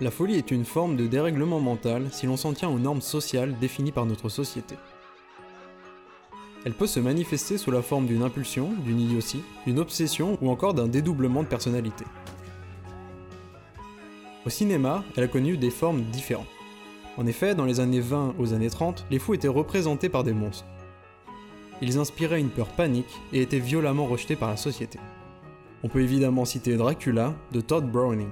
La folie est une forme de dérèglement mental si l'on s'en tient aux normes sociales définies par notre société. Elle peut se manifester sous la forme d'une impulsion, d'une idiotie, d'une obsession ou encore d'un dédoublement de personnalité. Au cinéma, elle a connu des formes différentes. En effet, dans les années 20 aux années 30, les fous étaient représentés par des monstres. Ils inspiraient une peur panique et étaient violemment rejetés par la société. On peut évidemment citer Dracula de Todd Browning.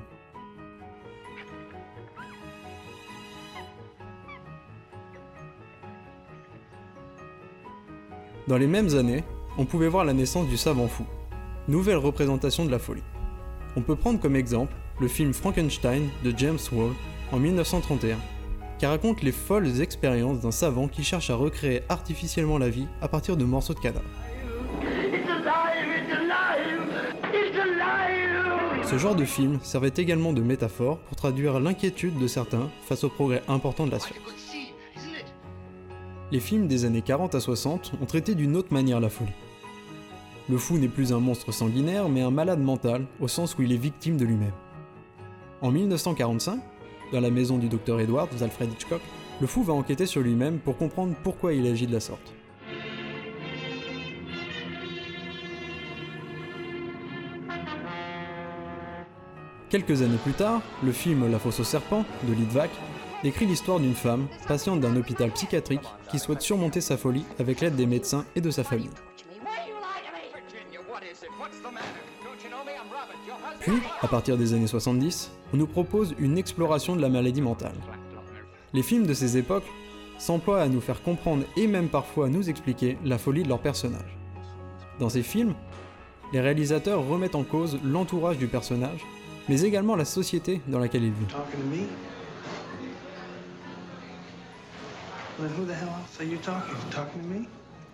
Dans les mêmes années, on pouvait voir la naissance du savant fou, nouvelle représentation de la folie. On peut prendre comme exemple le film Frankenstein de James Wall en 1931, qui raconte les folles expériences d'un savant qui cherche à recréer artificiellement la vie à partir de morceaux de cadavres. Ce genre de film servait également de métaphore pour traduire l'inquiétude de certains face au progrès important de la science. Les films des années 40 à 60 ont traité d'une autre manière la folie. Le fou n'est plus un monstre sanguinaire, mais un malade mental, au sens où il est victime de lui-même. En 1945, dans la maison du docteur Edwards, Alfred Hitchcock, le fou va enquêter sur lui-même pour comprendre pourquoi il agit de la sorte. Quelques années plus tard, le film La fosse au serpent de Litvak décrit l'histoire d'une femme, patiente d'un hôpital psychiatrique, qui souhaite surmonter sa folie avec l'aide des médecins et de sa famille. Puis, à partir des années 70, on nous propose une exploration de la maladie mentale. Les films de ces époques s'emploient à nous faire comprendre et même parfois à nous expliquer la folie de leurs personnages. Dans ces films, les réalisateurs remettent en cause l'entourage du personnage, mais également la société dans laquelle il vit.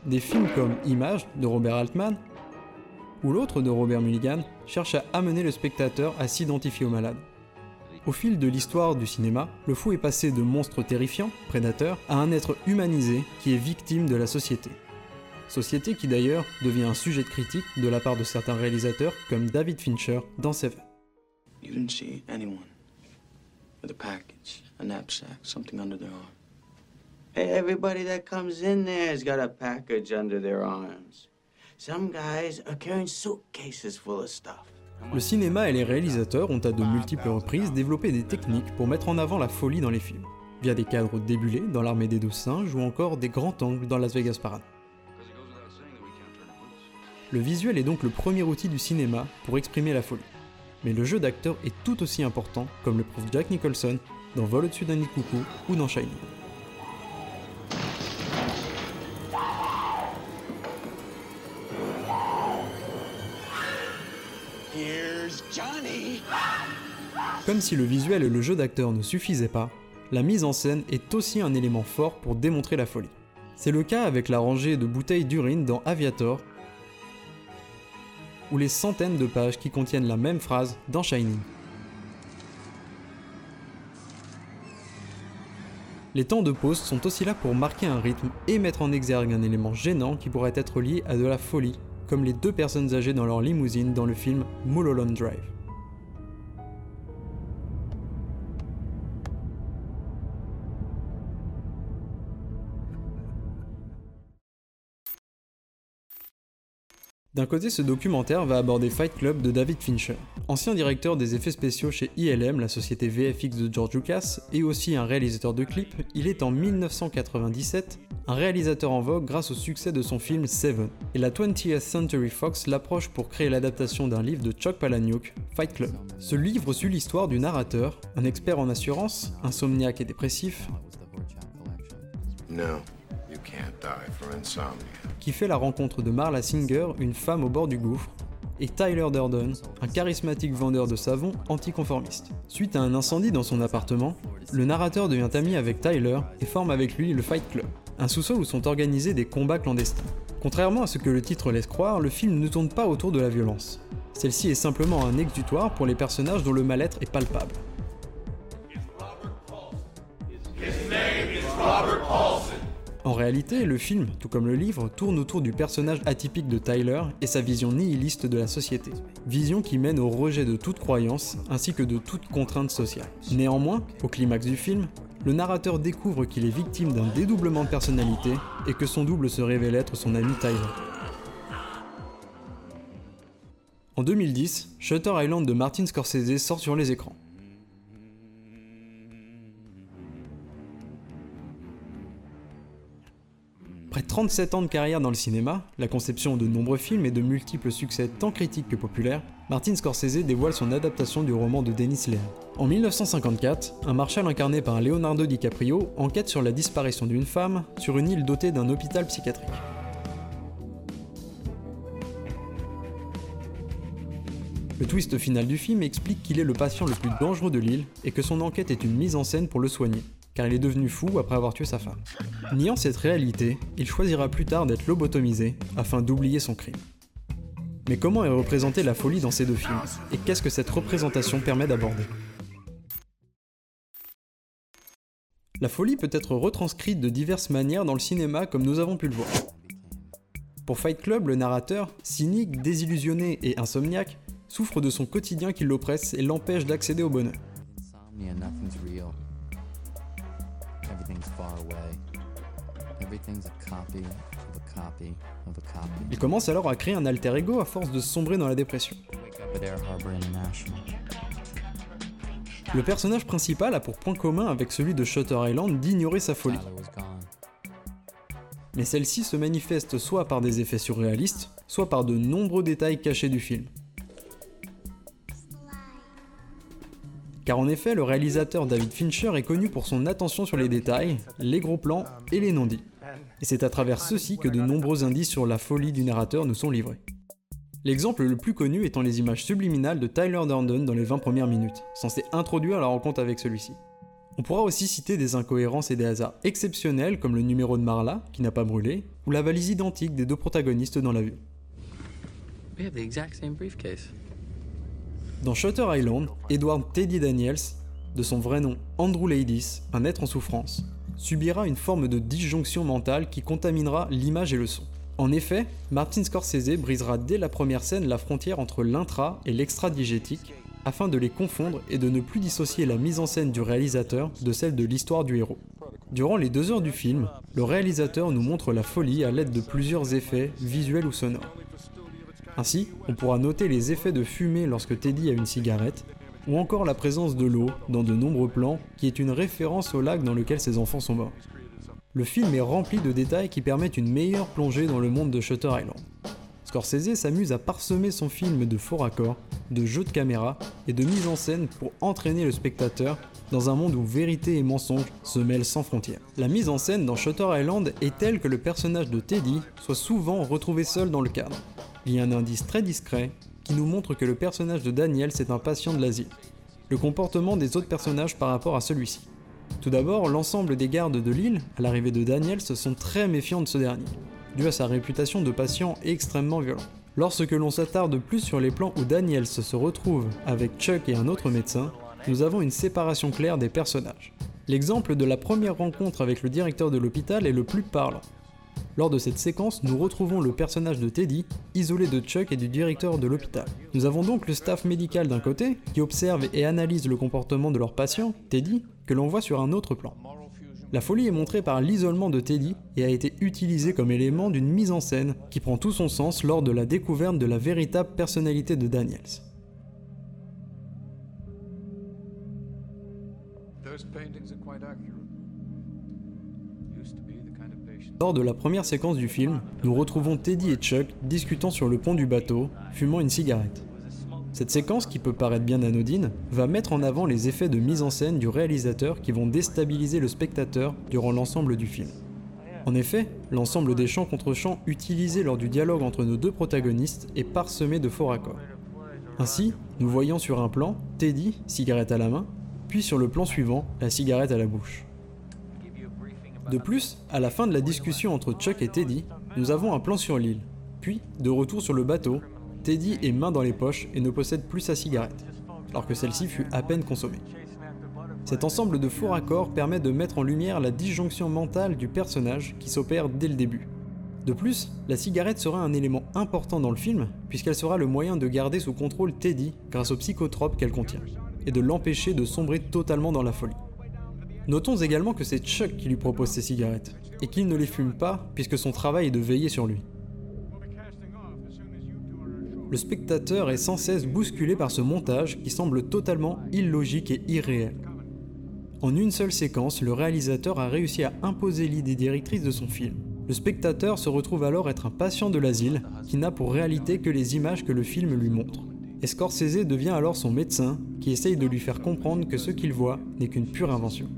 Des films comme Image de Robert Altman ou l'autre de Robert Mulligan cherchent à amener le spectateur à s'identifier au malade. Au fil de l'histoire du cinéma, le fou est passé de monstre terrifiant, prédateur, à un être humanisé qui est victime de la société. Société qui d'ailleurs devient un sujet de critique de la part de certains réalisateurs comme David Fincher dans Seven. You didn't see anyone with a package, a knapsack, something under their arm. Everybody that comes in there has got a package under their arms. Some guys are carrying suitcases full of stuff. Le cinéma et les réalisateurs ont à de multiples reprises développé des techniques pour mettre en avant la folie dans les films, via des cadres débulés dans l'armée des douze singes ou encore des grands angles dans Las Vegas Parade. Le visuel est donc le premier outil du cinéma pour exprimer la folie. Mais le jeu d'acteur est tout aussi important, comme le prouve Jack Nicholson dans Vol au-dessus d'un nid coucou ou dans Shining. Comme si le visuel et le jeu d'acteur ne suffisaient pas, la mise en scène est aussi un élément fort pour démontrer la folie. C'est le cas avec la rangée de bouteilles d'urine dans Aviator, ou les centaines de pages qui contiennent la même phrase dans Shining. Les temps de pause sont aussi là pour marquer un rythme et mettre en exergue un élément gênant qui pourrait être lié à de la folie, comme les deux personnes âgées dans leur limousine dans le film Mulholland Drive. D'un côté, ce documentaire va aborder Fight Club de David Fincher. Ancien directeur des effets spéciaux chez ILM, la société VFX de George Lucas, et aussi un réalisateur de clips, il est en 1997 un réalisateur en vogue grâce au succès de son film Seven. Et la 20th Century Fox l'approche pour créer l'adaptation d'un livre de Chuck Palahniuk, Fight Club. Ce livre suit l'histoire du narrateur, un expert en assurance, insomniaque et dépressif, qui fait la rencontre de Marla Singer, une femme au bord du gouffre, et Tyler Durden, un charismatique vendeur de savon anticonformiste. Suite à un incendie dans son appartement, le narrateur devient ami avec Tyler et forme avec lui le Fight Club, un sous-sol où sont organisés des combats clandestins. Contrairement à ce que le titre laisse croire, le film ne tourne pas autour de la violence. Celle-ci est simplement un exutoire pour les personnages dont le mal-être est palpable. En réalité, le film, tout comme le livre, tourne autour du personnage atypique de Tyler et sa vision nihiliste de la société. Vision qui mène au rejet de toute croyance ainsi que de toute contrainte sociale. Néanmoins, au climax du film, le narrateur découvre qu'il est victime d'un dédoublement de personnalité et que son double se révèle être son ami Tyler. En 2010, Shutter Island de Martin Scorsese sort sur les écrans. Après 37 ans de carrière dans le cinéma, la conception de nombreux films et de multiples succès tant critiques que populaires, Martin Scorsese dévoile son adaptation du roman de Dennis Leary. En 1954, un marshal incarné par Leonardo DiCaprio enquête sur la disparition d'une femme sur une île dotée d'un hôpital psychiatrique. Le twist final du film explique qu'il est le patient le plus dangereux de l'île et que son enquête est une mise en scène pour le soigner car il est devenu fou après avoir tué sa femme. Niant cette réalité, il choisira plus tard d'être lobotomisé afin d'oublier son crime. Mais comment est représentée la folie dans ces deux films Et qu'est-ce que cette représentation permet d'aborder? La folie peut être retranscrite de diverses manières dans le cinéma comme nous avons pu le voir. Pour Fight Club, le narrateur, cynique, désillusionné et insomniaque, souffre de son quotidien qui l'oppresse et l'empêche d'accéder au bonheur. Il commence alors à créer un alter ego à force de sombrer dans la dépression. Le personnage principal a pour point commun avec celui de Shutter Island d'ignorer sa folie. Mais celle-ci se manifeste soit par des effets surréalistes, soit par de nombreux détails cachés du film. Car en effet, le réalisateur David Fincher est connu pour son attention sur les détails, les gros plans et les non-dits. Et c'est à travers ceux-ci que de nombreux indices sur la folie du narrateur nous sont livrés. L'exemple le plus connu étant les images subliminales de Tyler Durden dans les 20 premières minutes, censées introduire la rencontre avec celui-ci. On pourra aussi citer des incohérences et des hasards exceptionnels comme le numéro de Marla, qui n'a pas brûlé, ou la valise identique des deux protagonistes dans l'avion. Dans Shutter Island, Edward Teddy Daniels, de son vrai nom Andrew Ladies, un être en souffrance, subira une forme de disjonction mentale qui contaminera l'image et le son. En effet, Martin Scorsese brisera dès la première scène la frontière entre l'intra et l'extra-diégétique afin de les confondre et de ne plus dissocier la mise en scène du réalisateur de celle de l'histoire du héros. Durant les deux heures du film, le réalisateur nous montre la folie à l'aide de plusieurs effets visuels ou sonores. Ainsi, on pourra noter les effets de fumée lorsque Teddy a une cigarette, ou encore la présence de l'eau dans de nombreux plans, qui est une référence au lac dans lequel ses enfants sont morts. Le film est rempli de détails qui permettent une meilleure plongée dans le monde de Shutter Island. Scorsese s'amuse à parsemer son film de faux raccords, de jeux de caméra et de mise en scène pour entraîner le spectateur dans un monde où vérité et mensonge se mêlent sans frontières. La mise en scène dans Shutter Island est telle que le personnage de Teddy soit souvent retrouvé seul dans le cadre il un indice très discret qui nous montre que le personnage de Daniel c'est un patient de l'asile. Le comportement des autres personnages par rapport à celui-ci. Tout d'abord, l'ensemble des gardes de l'île, à l'arrivée de Daniel, se sont très méfiants de ce dernier, dû à sa réputation de patient extrêmement violent. Lorsque l'on s'attarde plus sur les plans où Daniel se retrouve avec Chuck et un autre médecin, nous avons une séparation claire des personnages. L'exemple de la première rencontre avec le directeur de l'hôpital est le plus parlant. Lors de cette séquence, nous retrouvons le personnage de Teddy, isolé de Chuck et du directeur de l'hôpital. Nous avons donc le staff médical d'un côté, qui observe et analyse le comportement de leur patient, Teddy, que l'on voit sur un autre plan. La folie est montrée par l'isolement de Teddy et a été utilisée comme élément d'une mise en scène qui prend tout son sens lors de la découverte de la véritable personnalité de Daniels. Lors de la première séquence du film, nous retrouvons Teddy et Chuck discutant sur le pont du bateau, fumant une cigarette. Cette séquence, qui peut paraître bien anodine, va mettre en avant les effets de mise en scène du réalisateur qui vont déstabiliser le spectateur durant l'ensemble du film. En effet, l'ensemble des chants contre chants utilisés lors du dialogue entre nos deux protagonistes est parsemé de faux raccords. Ainsi, nous voyons sur un plan Teddy, cigarette à la main, puis sur le plan suivant, la cigarette à la bouche. De plus, à la fin de la discussion entre Chuck et Teddy, nous avons un plan sur l'île. Puis, de retour sur le bateau, Teddy est main dans les poches et ne possède plus sa cigarette, alors que celle-ci fut à peine consommée. Cet ensemble de faux raccords permet de mettre en lumière la disjonction mentale du personnage qui s'opère dès le début. De plus, la cigarette sera un élément important dans le film, puisqu'elle sera le moyen de garder sous contrôle Teddy grâce aux psychotropes qu'elle contient, et de l'empêcher de sombrer totalement dans la folie. Notons également que c'est Chuck qui lui propose ces cigarettes, et qu'il ne les fume pas puisque son travail est de veiller sur lui. Le spectateur est sans cesse bousculé par ce montage qui semble totalement illogique et irréel. En une seule séquence, le réalisateur a réussi à imposer l'idée directrice de son film. Le spectateur se retrouve alors être un patient de l'asile qui n'a pour réalité que les images que le film lui montre. Et Scorsese devient alors son médecin qui essaye de lui faire comprendre que ce qu'il voit n'est qu'une pure invention.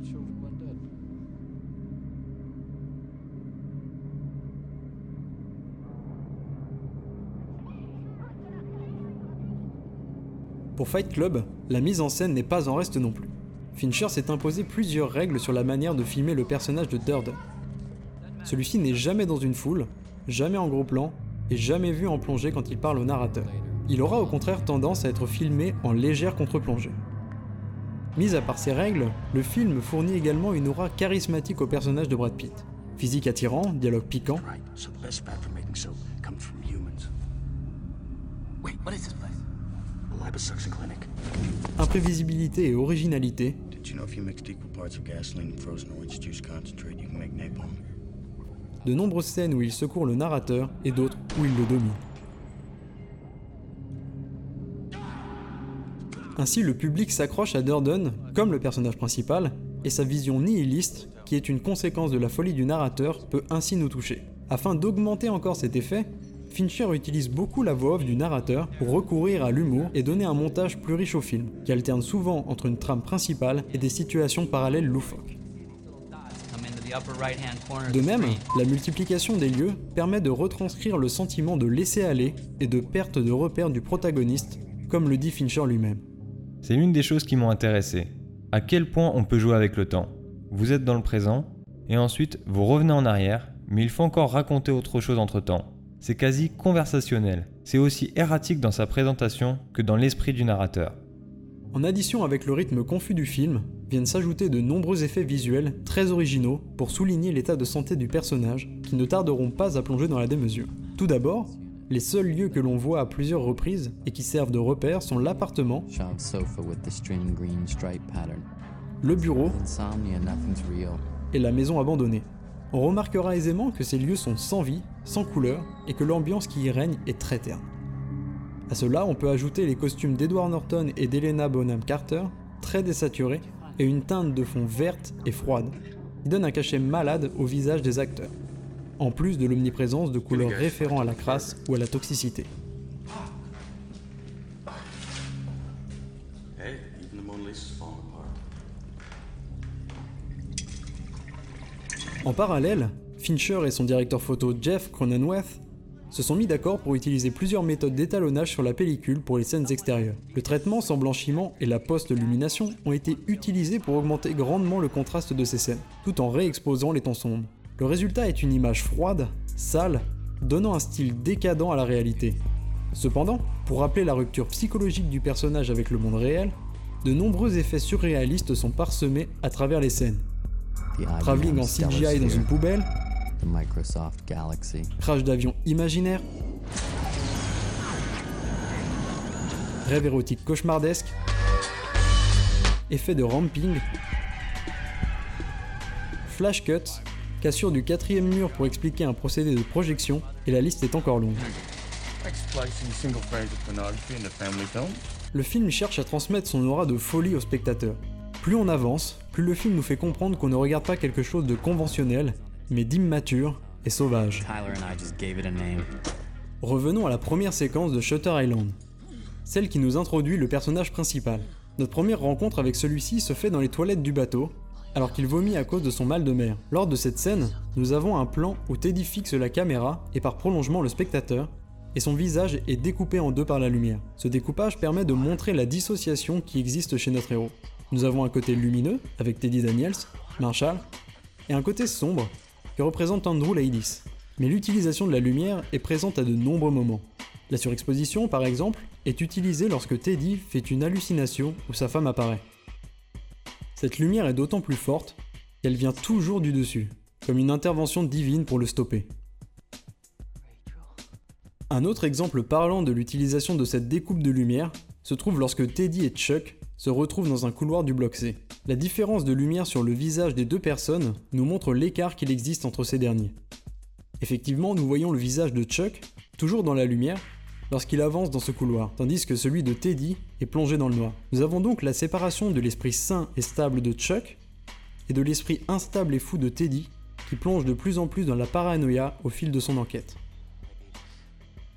Pour Fight Club, la mise en scène n'est pas en reste non plus. Fincher s'est imposé plusieurs règles sur la manière de filmer le personnage de Durden. Celui-ci n'est jamais dans une foule, jamais en gros plan, et jamais vu en plongée quand il parle au narrateur. Il aura au contraire tendance à être filmé en légère contre-plongée. Mis à part ces règles, le film fournit également une aura charismatique au personnage de Brad Pitt. Physique attirant, dialogue piquant. Imprévisibilité et originalité. De nombreuses scènes où il secourt le narrateur et d'autres où il le domine. Ainsi, le public s'accroche à Durden comme le personnage principal, et sa vision nihiliste, qui est une conséquence de la folie du narrateur, peut ainsi nous toucher. Afin d'augmenter encore cet effet, Fincher utilise beaucoup la voix off du narrateur pour recourir à l'humour et donner un montage plus riche au film, qui alterne souvent entre une trame principale et des situations parallèles loufoques. De même, la multiplication des lieux permet de retranscrire le sentiment de laisser aller et de perte de repère du protagoniste, comme le dit Fincher lui-même. C'est l'une des choses qui m'ont intéressé. À quel point on peut jouer avec le temps Vous êtes dans le présent, et ensuite vous revenez en arrière, mais il faut encore raconter autre chose entre temps. C'est quasi conversationnel. C'est aussi erratique dans sa présentation que dans l'esprit du narrateur. En addition avec le rythme confus du film, viennent s'ajouter de nombreux effets visuels très originaux pour souligner l'état de santé du personnage qui ne tarderont pas à plonger dans la démesure. Tout d'abord, les seuls lieux que l'on voit à plusieurs reprises et qui servent de repère sont l'appartement, le bureau et la maison abandonnée. On remarquera aisément que ces lieux sont sans vie, sans couleur, et que l'ambiance qui y règne est très terne. A cela, on peut ajouter les costumes d'Edward Norton et d'Helena Bonham Carter, très désaturés, et une teinte de fond verte et froide, qui donne un cachet malade au visage des acteurs, en plus de l'omniprésence de couleurs référant à la crasse ou à la toxicité. En parallèle, Fincher et son directeur photo Jeff Cronenweth se sont mis d'accord pour utiliser plusieurs méthodes d'étalonnage sur la pellicule pour les scènes extérieures. Le traitement sans blanchiment et la post-lumination ont été utilisés pour augmenter grandement le contraste de ces scènes, tout en réexposant les tons sombres. Le résultat est une image froide, sale, donnant un style décadent à la réalité. Cependant, pour rappeler la rupture psychologique du personnage avec le monde réel, de nombreux effets surréalistes sont parsemés à travers les scènes. Travelling en CGI dans une poubelle, crash d'avion imaginaire, rêve érotique cauchemardesque, effet de ramping, flash cut, cassure du quatrième mur pour expliquer un procédé de projection, et la liste est encore longue. Le film cherche à transmettre son aura de folie au spectateur. Plus on avance, plus le film nous fait comprendre qu'on ne regarde pas quelque chose de conventionnel, mais d'immature et sauvage. Revenons à la première séquence de Shutter Island, celle qui nous introduit le personnage principal. Notre première rencontre avec celui-ci se fait dans les toilettes du bateau, alors qu'il vomit à cause de son mal de mer. Lors de cette scène, nous avons un plan où Teddy fixe la caméra et par prolongement le spectateur, et son visage est découpé en deux par la lumière. Ce découpage permet de montrer la dissociation qui existe chez notre héros. Nous avons un côté lumineux, avec Teddy Daniels, Marshall, et un côté sombre, qui représente Andrew Ladies. Mais l'utilisation de la lumière est présente à de nombreux moments. La surexposition, par exemple, est utilisée lorsque Teddy fait une hallucination où sa femme apparaît. Cette lumière est d'autant plus forte qu'elle vient toujours du dessus, comme une intervention divine pour le stopper. Un autre exemple parlant de l'utilisation de cette découpe de lumière se trouve lorsque Teddy et Chuck se retrouvent dans un couloir du bloc C. La différence de lumière sur le visage des deux personnes nous montre l'écart qu'il existe entre ces derniers. Effectivement, nous voyons le visage de Chuck, toujours dans la lumière, lorsqu'il avance dans ce couloir, tandis que celui de Teddy est plongé dans le noir. Nous avons donc la séparation de l'esprit sain et stable de Chuck et de l'esprit instable et fou de Teddy qui plonge de plus en plus dans la paranoïa au fil de son enquête.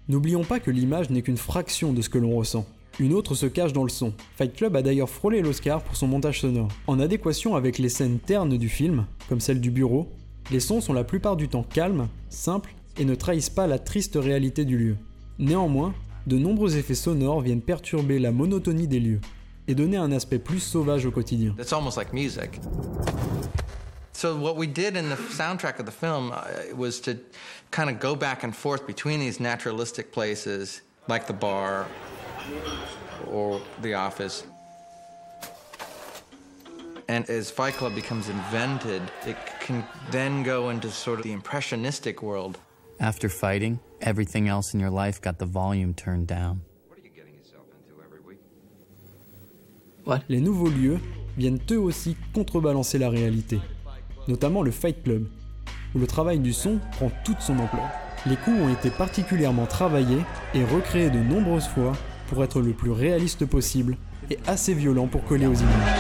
N'oublions pas que l'image n'est qu'une fraction de ce que l'on ressent. Une autre se cache dans le son. Fight Club a d'ailleurs frôlé l'Oscar pour son montage sonore. En adéquation avec les scènes ternes du film, comme celle du bureau, les sons sont la plupart du temps calmes, simples et ne trahissent pas la triste réalité du lieu. Néanmoins, de nombreux effets sonores viennent perturber la monotonie des lieux et donner un aspect plus sauvage au quotidien. It's almost like music. So what we did in the soundtrack of the film uh, was to kind of go back and forth between these naturalistic places like the bar or the office. And as Fight Club becomes invented, it can then go into sort of the impressionistic world. After fighting, everything else in your life got the volume turned down. Les nouveaux lieux viennent eux aussi contrebalancer la réalité, notamment le Fight Club, où le travail du son prend toute son ampleur. Les coups ont été particulièrement travaillés et recréés de nombreuses fois pour être le plus réaliste possible et assez violent pour coller aux images.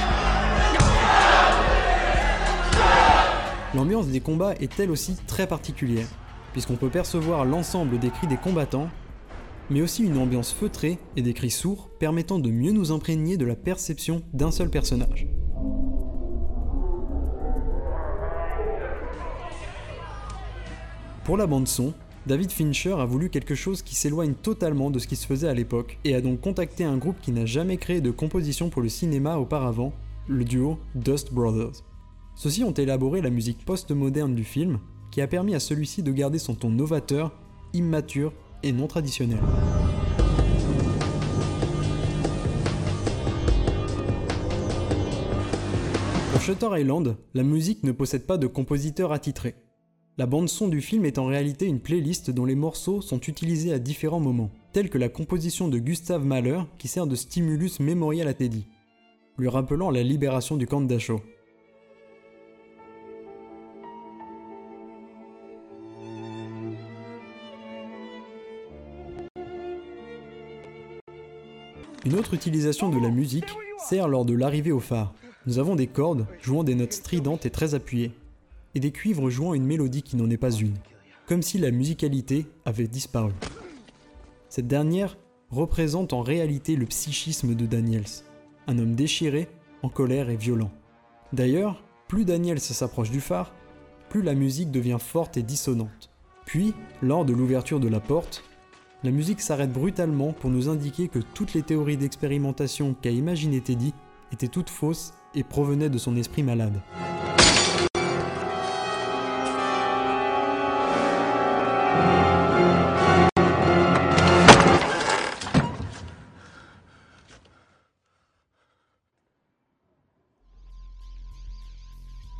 L'ambiance des combats est elle aussi très particulière, puisqu'on peut percevoir l'ensemble des cris des combattants, mais aussi une ambiance feutrée et des cris sourds permettant de mieux nous imprégner de la perception d'un seul personnage. Pour la bande son, David Fincher a voulu quelque chose qui s'éloigne totalement de ce qui se faisait à l'époque et a donc contacté un groupe qui n'a jamais créé de composition pour le cinéma auparavant, le duo Dust Brothers. Ceux-ci ont élaboré la musique post-moderne du film, qui a permis à celui-ci de garder son ton novateur, immature et non traditionnel. Pour Shutter Island, la musique ne possède pas de compositeur attitré. La bande-son du film est en réalité une playlist dont les morceaux sont utilisés à différents moments, tels que la composition de Gustav Mahler qui sert de stimulus mémoriel à Teddy, lui rappelant la libération du camp de. Une autre utilisation de la musique sert lors de l'arrivée au phare. Nous avons des cordes jouant des notes stridentes et très appuyées, et des cuivres jouant une mélodie qui n'en est pas une, comme si la musicalité avait disparu. Cette dernière représente en réalité le psychisme de Daniels, un homme déchiré, en colère et violent. D'ailleurs, plus Daniels s'approche du phare, plus la musique devient forte et dissonante. Puis, lors de l'ouverture de la porte, la musique s'arrête brutalement pour nous indiquer que toutes les théories d'expérimentation qu'a imaginé Teddy étaient toutes fausses et provenaient de son esprit malade.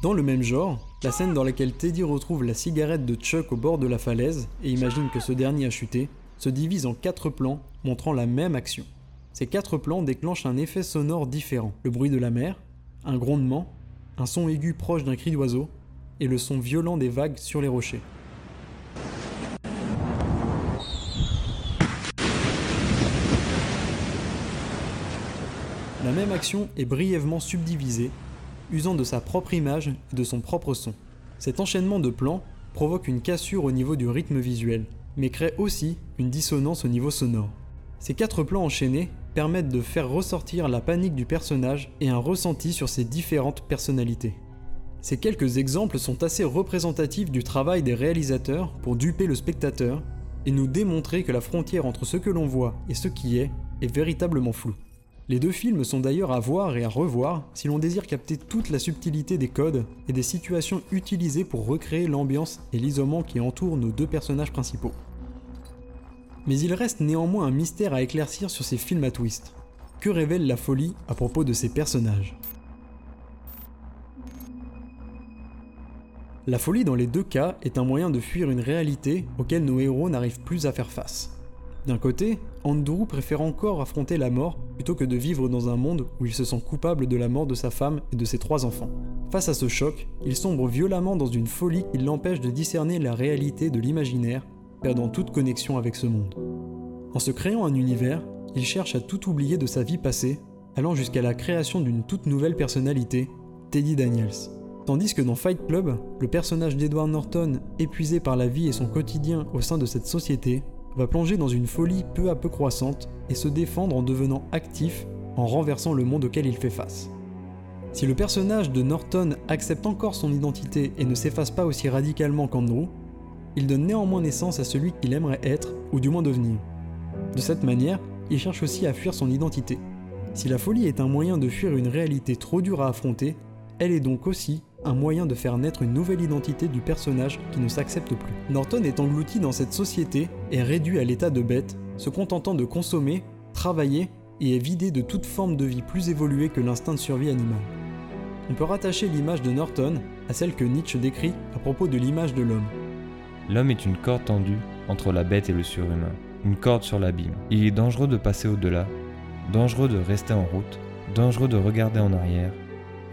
Dans le même genre, la scène dans laquelle Teddy retrouve la cigarette de Chuck au bord de la falaise et imagine que ce dernier a chuté, se divise en quatre plans montrant la même action. Ces quatre plans déclenchent un effet sonore différent. Le bruit de la mer, un grondement, un son aigu proche d'un cri d'oiseau et le son violent des vagues sur les rochers. La même action est brièvement subdivisée usant de sa propre image et de son propre son. Cet enchaînement de plans provoque une cassure au niveau du rythme visuel, mais crée aussi une dissonance au niveau sonore. Ces quatre plans enchaînés permettent de faire ressortir la panique du personnage et un ressenti sur ses différentes personnalités. Ces quelques exemples sont assez représentatifs du travail des réalisateurs pour duper le spectateur et nous démontrer que la frontière entre ce que l'on voit et ce qui est est véritablement floue. Les deux films sont d'ailleurs à voir et à revoir si l'on désire capter toute la subtilité des codes et des situations utilisées pour recréer l'ambiance et l'isolement qui entourent nos deux personnages principaux. Mais il reste néanmoins un mystère à éclaircir sur ces films à twist. Que révèle la folie à propos de ces personnages? La folie dans les deux cas est un moyen de fuir une réalité auquel nos héros n'arrivent plus à faire face. D'un côté, Andrew préfère encore affronter la mort plutôt que de vivre dans un monde où il se sent coupable de la mort de sa femme et de ses trois enfants. Face à ce choc, il sombre violemment dans une folie qui l'empêche de discerner la réalité de l'imaginaire, perdant toute connexion avec ce monde. En se créant un univers, il cherche à tout oublier de sa vie passée, allant jusqu'à la création d'une toute nouvelle personnalité, Teddy Daniels. Tandis que dans Fight Club, le personnage d'Edward Norton, épuisé par la vie et son quotidien au sein de cette société, va plonger dans une folie peu à peu croissante et se défendre en devenant actif en renversant le monde auquel il fait face. Si le personnage de Norton accepte encore son identité et ne s'efface pas aussi radicalement qu'Andrew, il donne néanmoins naissance à celui qu'il aimerait être, ou du moins devenir. De cette manière, il cherche aussi à fuir son identité. Si la folie est un moyen de fuir une réalité trop dure à affronter, elle est donc aussi un moyen de faire naître une nouvelle identité du personnage qui ne s'accepte plus. Norton est englouti dans cette société et réduit à l'état de bête, se contentant de consommer, travailler et est vidé de toute forme de vie plus évoluée que l'instinct de survie animal. On peut rattacher l'image de Norton à celle que Nietzsche décrit à propos de l'image de l'homme. L'homme est une corde tendue entre la bête et le surhumain, une corde sur l'abîme. Il est dangereux de passer au-delà, dangereux de rester en route, dangereux de regarder en arrière,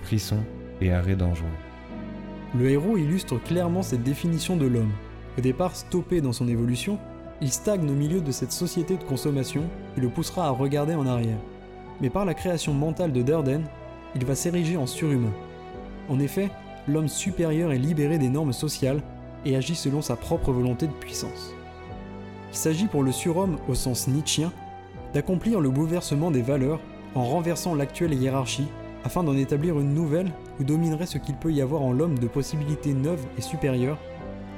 frisson et arrêt. Le héros illustre clairement cette définition de l'homme. Au départ stoppé dans son évolution, il stagne au milieu de cette société de consommation qui le poussera à regarder en arrière. Mais par la création mentale de Durden, il va s'ériger en surhumain. En effet, l'homme supérieur est libéré des normes sociales et agit selon sa propre volonté de puissance. Il s'agit pour le surhomme au sens nietzschien d'accomplir le bouleversement des valeurs en renversant l'actuelle hiérarchie afin d'en établir une nouvelle dominerait ce qu'il peut y avoir en l'homme de possibilités neuves et supérieures,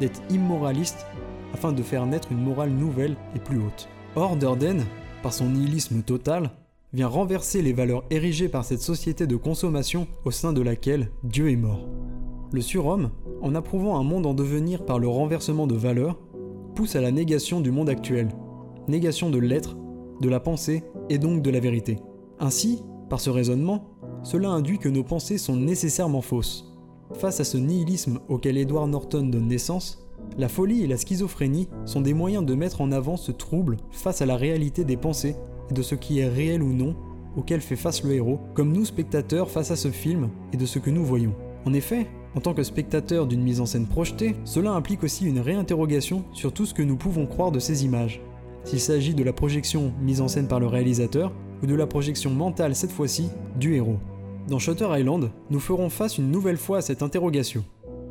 d'être immoraliste afin de faire naître une morale nouvelle et plus haute. Or, Durden, par son nihilisme total, vient renverser les valeurs érigées par cette société de consommation au sein de laquelle Dieu est mort. Le surhomme, en approuvant un monde en devenir par le renversement de valeurs, pousse à la négation du monde actuel, négation de l'être, de la pensée et donc de la vérité. Ainsi, par ce raisonnement, cela induit que nos pensées sont nécessairement fausses. Face à ce nihilisme auquel Edward Norton donne naissance, la folie et la schizophrénie sont des moyens de mettre en avant ce trouble face à la réalité des pensées et de ce qui est réel ou non auquel fait face le héros, comme nous spectateurs face à ce film et de ce que nous voyons. En effet, en tant que spectateur d'une mise en scène projetée, cela implique aussi une réinterrogation sur tout ce que nous pouvons croire de ces images. S'il s'agit de la projection mise en scène par le réalisateur, ou de la projection mentale cette fois-ci du héros. Dans Shutter Island, nous ferons face une nouvelle fois à cette interrogation.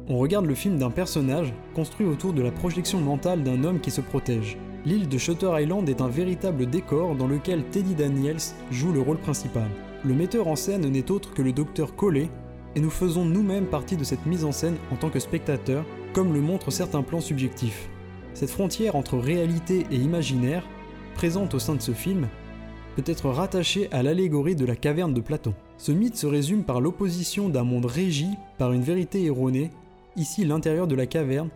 On regarde le film d'un personnage construit autour de la projection mentale d'un homme qui se protège. L'île de Shutter Island est un véritable décor dans lequel Teddy Daniels joue le rôle principal. Le metteur en scène n'est autre que le docteur Collet, et nous faisons nous-mêmes partie de cette mise en scène en tant que spectateurs, comme le montrent certains plans subjectifs. Cette frontière entre réalité et imaginaire, présente au sein de ce film, peut être rattaché à l'allégorie de la caverne de Platon. Ce mythe se résume par l'opposition d'un monde régi par une vérité erronée, ici l'intérieur de la caverne,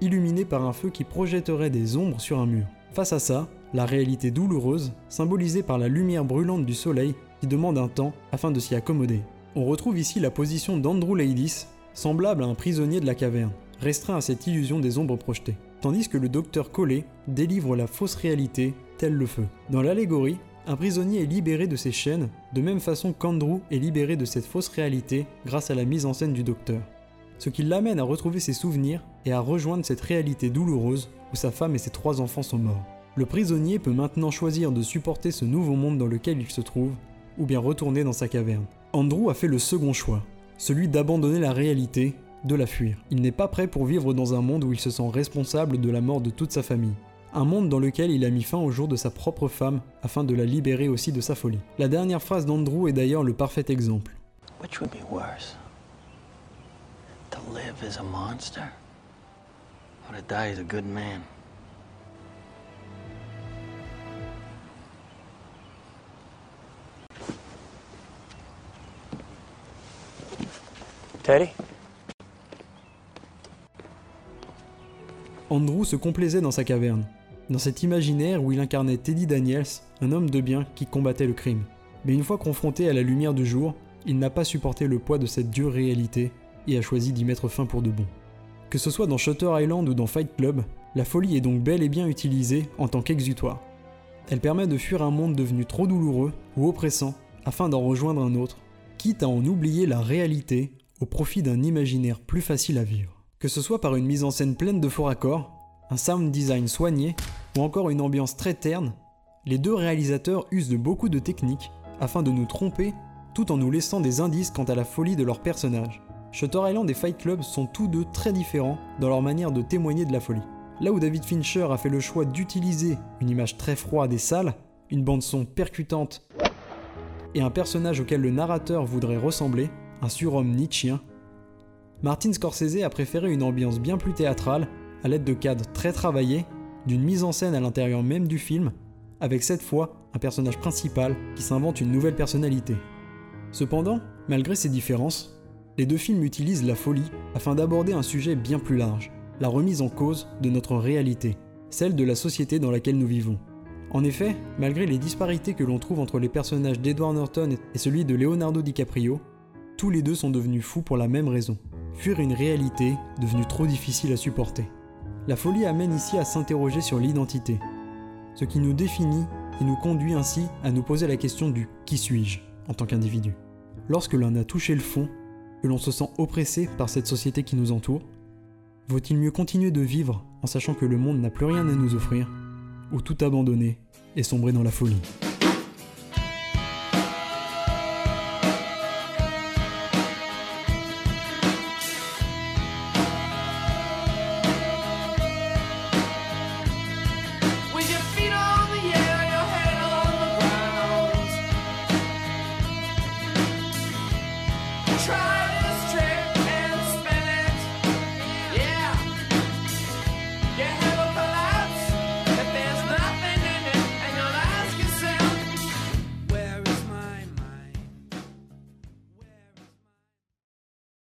illuminé par un feu qui projetterait des ombres sur un mur. Face à ça, la réalité douloureuse, symbolisée par la lumière brûlante du soleil qui demande un temps afin de s'y accommoder. On retrouve ici la position d'Andrew Ladies, semblable à un prisonnier de la caverne, restreint à cette illusion des ombres projetées, tandis que le docteur Collet délivre la fausse réalité, tel le feu. Dans l'allégorie, un prisonnier est libéré de ses chaînes, de même façon qu'Andrew est libéré de cette fausse réalité grâce à la mise en scène du docteur. Ce qui l'amène à retrouver ses souvenirs et à rejoindre cette réalité douloureuse où sa femme et ses trois enfants sont morts. Le prisonnier peut maintenant choisir de supporter ce nouveau monde dans lequel il se trouve, ou bien retourner dans sa caverne. Andrew a fait le second choix, celui d'abandonner la réalité, de la fuir. Il n'est pas prêt pour vivre dans un monde où il se sent responsable de la mort de toute sa famille un monde dans lequel il a mis fin au jour de sa propre femme afin de la libérer aussi de sa folie. La dernière phrase d'Andrew est d'ailleurs le parfait exemple. Which would be worse? To live as a monster or to die as a good man? Teddy? Andrew se complaisait dans sa caverne dans cet imaginaire où il incarnait Teddy Daniels, un homme de bien qui combattait le crime. Mais une fois confronté à la lumière du jour, il n'a pas supporté le poids de cette dure réalité et a choisi d'y mettre fin pour de bon. Que ce soit dans Shutter Island ou dans Fight Club, la folie est donc bel et bien utilisée en tant qu'exutoire. Elle permet de fuir un monde devenu trop douloureux ou oppressant afin d'en rejoindre un autre, quitte à en oublier la réalité au profit d'un imaginaire plus facile à vivre. Que ce soit par une mise en scène pleine de faux raccords, un sound design soigné ou encore une ambiance très terne, les deux réalisateurs usent de beaucoup de techniques afin de nous tromper tout en nous laissant des indices quant à la folie de leurs personnages. Shutter Island et Fight Club sont tous deux très différents dans leur manière de témoigner de la folie. Là où David Fincher a fait le choix d'utiliser une image très froide et sale, une bande-son percutante et un personnage auquel le narrateur voudrait ressembler, un surhomme nietzschien, Martin Scorsese a préféré une ambiance bien plus théâtrale, à l'aide de cadres très travaillés, d'une mise en scène à l'intérieur même du film, avec cette fois un personnage principal qui s'invente une nouvelle personnalité. Cependant, malgré ces différences, les deux films utilisent la folie afin d'aborder un sujet bien plus large, la remise en cause de notre réalité, celle de la société dans laquelle nous vivons. En effet, malgré les disparités que l'on trouve entre les personnages d'Edward Norton et celui de Leonardo DiCaprio, tous les deux sont devenus fous pour la même raison, fuir une réalité devenue trop difficile à supporter. La folie amène ici à s'interroger sur l'identité, ce qui nous définit et nous conduit ainsi à nous poser la question du qui suis-je? en tant qu'individu. Lorsque l'on a touché le fond, que l'on se sent oppressé par cette société qui nous entoure, vaut-il mieux continuer de vivre en sachant que le monde n'a plus rien à nous offrir, ou tout abandonner et sombrer dans la folie?